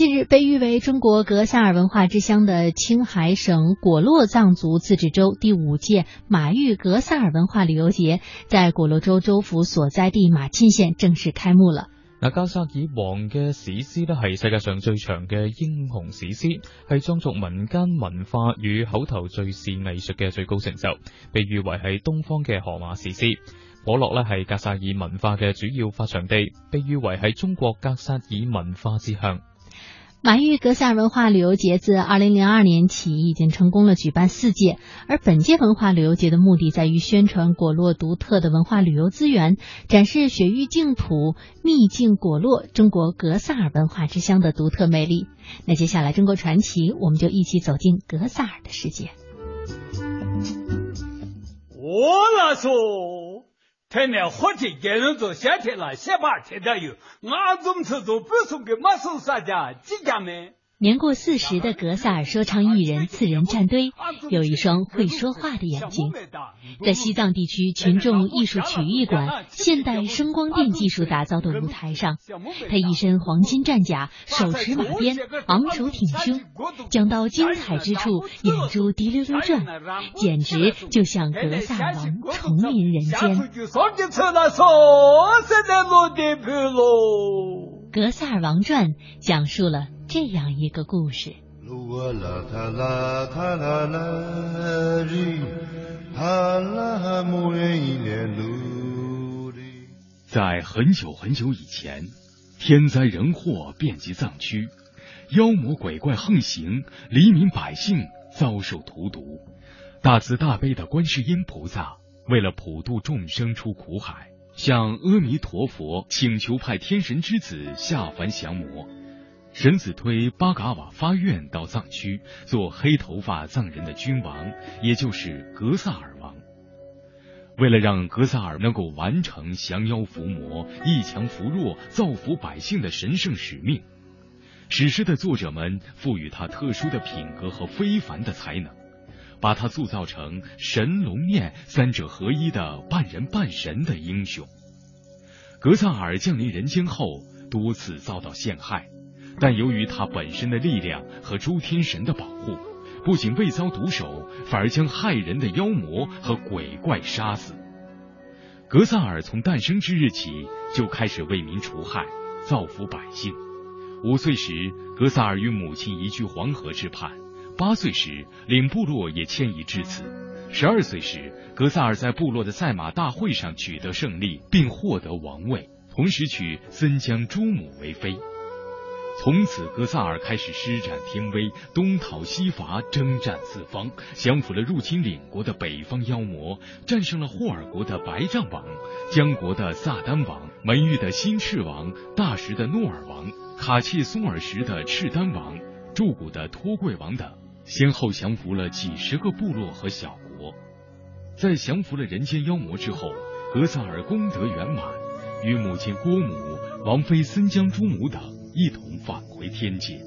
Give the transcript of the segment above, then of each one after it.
近日，被誉为中国格萨尔文化之乡的青海省果洛藏族自治州第五届马玉格萨尔文化旅游节，在果洛州州府所在地马沁县正式开幕了。嗱，格萨尔王嘅史诗咧系世界上最长嘅英雄史诗，系藏族民间文化与口头叙事艺术嘅最高成就，被誉为系东方嘅荷马史诗。果洛咧系格萨尔文化嘅主要发祥地，被誉为系中国格萨尔文化之乡。马玉格萨尔文化旅游节自二零零二年起已经成功了举办四届，而本届文化旅游节的目的在于宣传果洛独特的文化旅游资源，展示雪域净土秘境果洛中国格萨尔文化之乡的独特魅力。那接下来中国传奇，我们就一起走进格萨尔的世界。我来说。天天火天给人做夏天了，先把天天有，俺总是做不送给马手啥家几家门。年过四十的格萨尔说唱艺人次仁战堆有一双会说话的眼睛，在西藏地区群众艺术曲艺馆现代声光电技术打造的舞台上，他一身黄金战甲，手持马鞭，昂首挺胸，讲到精彩之处，眼珠滴溜溜转，简直就像格萨尔王重临人间。格萨尔王传讲述了。这样一个故事。在很久很久以前，天灾人祸遍及藏区，妖魔鬼怪横行，黎民百姓遭受荼毒。大慈大悲的观世音菩萨为了普度众生出苦海，向阿弥陀佛请求派天神之子下凡降魔。神子推巴嘎瓦发愿到藏区做黑头发藏人的君王，也就是格萨尔王。为了让格萨尔能够完成降妖伏魔、一强扶弱、造福百姓的神圣使命，史诗的作者们赋予他特殊的品格和非凡的才能，把他塑造成神龙面三者合一的半人半神的英雄。格萨尔降临人间后，多次遭到陷害。但由于他本身的力量和诸天神的保护，不仅未遭毒手，反而将害人的妖魔和鬼怪杀死。格萨尔从诞生之日起就开始为民除害，造福百姓。五岁时，格萨尔与母亲移居黄河之畔；八岁时，领部落也迁移至此；十二岁时，格萨尔在部落的赛马大会上取得胜利，并获得王位，同时娶森江珠母为妃。从此，格萨尔开始施展天威，东讨西伐，征战四方，降服了入侵领国的北方妖魔，战胜了霍尔国的白杖王、江国的萨丹王、门玉的新赤王、大石的诺尔王、卡契松尔石的赤丹王、柱谷的托贵王等，先后降服了几十个部落和小国。在降服了人间妖魔之后，格萨尔功德圆满，与母亲郭母、王妃森江朱母等。一同返回天界。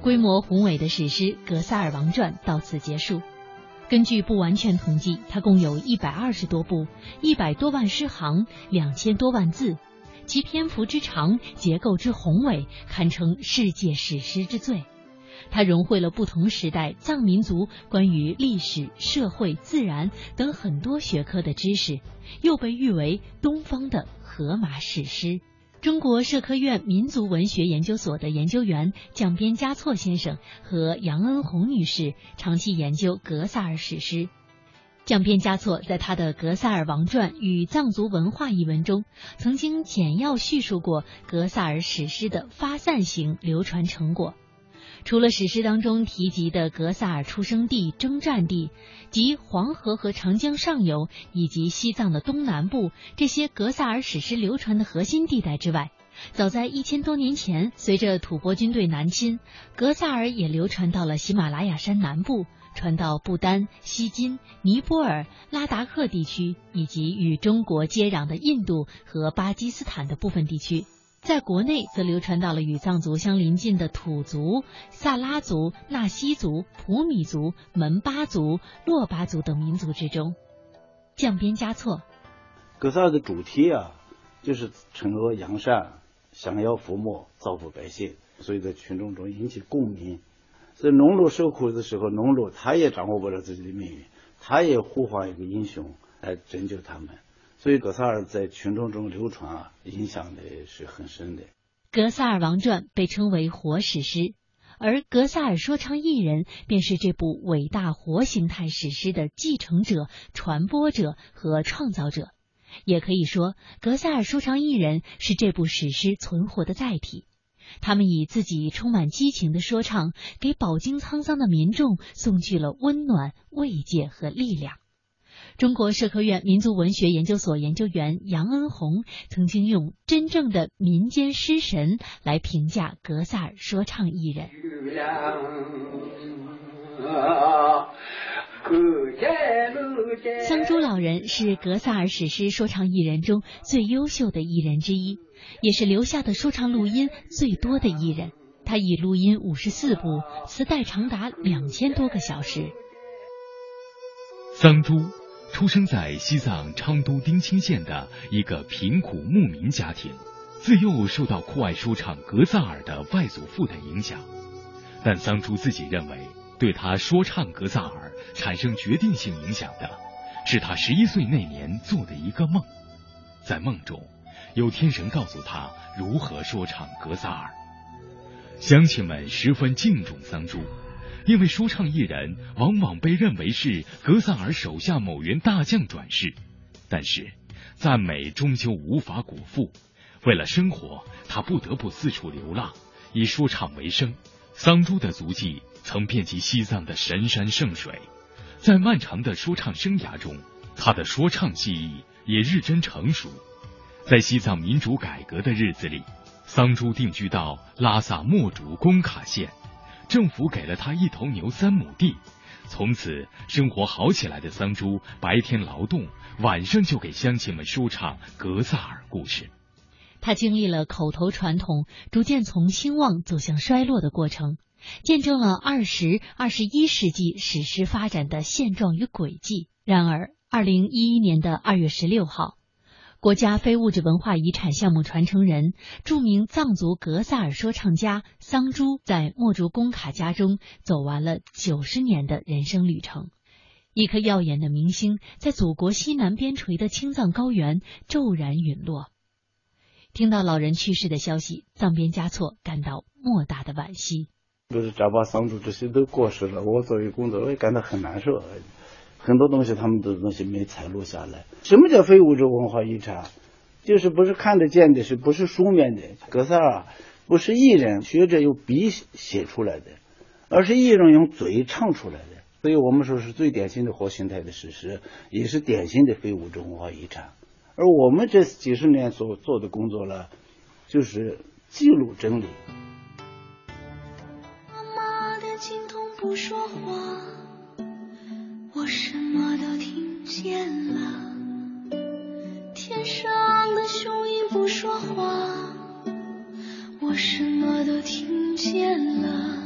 规模宏伟的史诗《格萨尔王传》到此结束。根据不完全统计，它共有一百二十多部，一百多万诗行，两千多万字，其篇幅之长，结构之宏伟，堪称世界史诗之最。它融汇了不同时代藏民族关于历史、社会、自然等很多学科的知识，又被誉为东方的荷马史诗。中国社科院民族文学研究所的研究员蒋边嘉措先生和杨恩红女士长期研究格萨尔史诗。降边嘉措在他的《格萨尔王传与藏族文化》一文中，曾经简要叙述过格萨尔史诗的发散型流传成果。除了史诗当中提及的格萨尔出生地、征战地及黄河和长江上游，以及西藏的东南部这些格萨尔史诗流传的核心地带之外，早在一千多年前，随着吐蕃军队南侵，格萨尔也流传到了喜马拉雅山南部，传到不丹、锡金、尼泊尔、拉达克地区，以及与中国接壤的印度和巴基斯坦的部分地区。在国内，则流传到了与藏族相邻近的土族、萨拉族、纳西族、普米族、门巴族、珞巴族等民族之中。降边加措，格萨的主题啊，就是惩恶扬善，降妖伏魔，造福百姓，所以在群众中引起共鸣。在农奴受苦的时候，农奴他也掌握不了自己的命运，他也呼唤一个英雄来拯救他们。所以格萨尔在群众中流传啊，影响的是很深的。《格萨尔王传》被称为活史诗，而格萨尔说唱艺人便是这部伟大活形态史诗的继承者、传播者和创造者。也可以说，格萨尔说唱艺人是这部史诗存活的载体。他们以自己充满激情的说唱，给饱经沧桑的民众送去了温暖、慰藉和力量。中国社科院民族文学研究所研究员杨恩红曾经用“真正的民间诗神”来评价格萨尔说唱艺人。桑珠老人是格萨尔史诗说唱艺人中最优秀的艺人之一，也是留下的说唱录音最多的艺人。他已录音五十四部，磁带长达两千多个小时。桑珠。出生在西藏昌都丁青县的一个贫苦牧民家庭，自幼受到酷爱说唱格萨尔的外祖父的影响。但桑珠自己认为，对他说唱格萨尔产生决定性影响的，是他十一岁那年做的一个梦。在梦中，有天神告诉他如何说唱格萨尔。乡亲们十分敬重桑珠。因为说唱艺人往往被认为是格萨尔手下某员大将转世，但是赞美终究无法果腹。为了生活，他不得不四处流浪，以说唱为生。桑珠的足迹曾遍及西藏的神山圣水，在漫长的说唱生涯中，他的说唱技艺也日臻成熟。在西藏民主改革的日子里，桑珠定居到拉萨墨竹工卡县。政府给了他一头牛三亩地，从此生活好起来的桑珠，白天劳动，晚上就给乡亲们说唱格萨尔故事。他经历了口头传统逐渐从兴旺走向衰落的过程，见证了二十二十一世纪史诗发展的现状与轨迹。然而，二零一一年的二月十六号。国家非物质文化遗产项目传承人、著名藏族格萨尔说唱家桑珠在墨竹工卡家中走完了九十年的人生旅程。一颗耀眼的明星在祖国西南边陲的青藏高原骤然陨落。听到老人去世的消息，藏边嘉措感到莫大的惋惜。就是扎巴桑珠这些都过世了，我作为工作我也感到很难受。很多东西他们的东西没采录下来。什么叫非物质文化遗产？就是不是看得见的，是不是书面的？格萨尔不是艺人学者用笔写出来的，而是艺人用嘴唱出来的。所以我们说是最典型的活形态的史诗，也是典型的非物质文化遗产。而我们这几十年所做的工作呢，就是记录真理。妈妈的经痛不说话。我什么都听见了，天上的雄鹰不说话，我什么都听见了。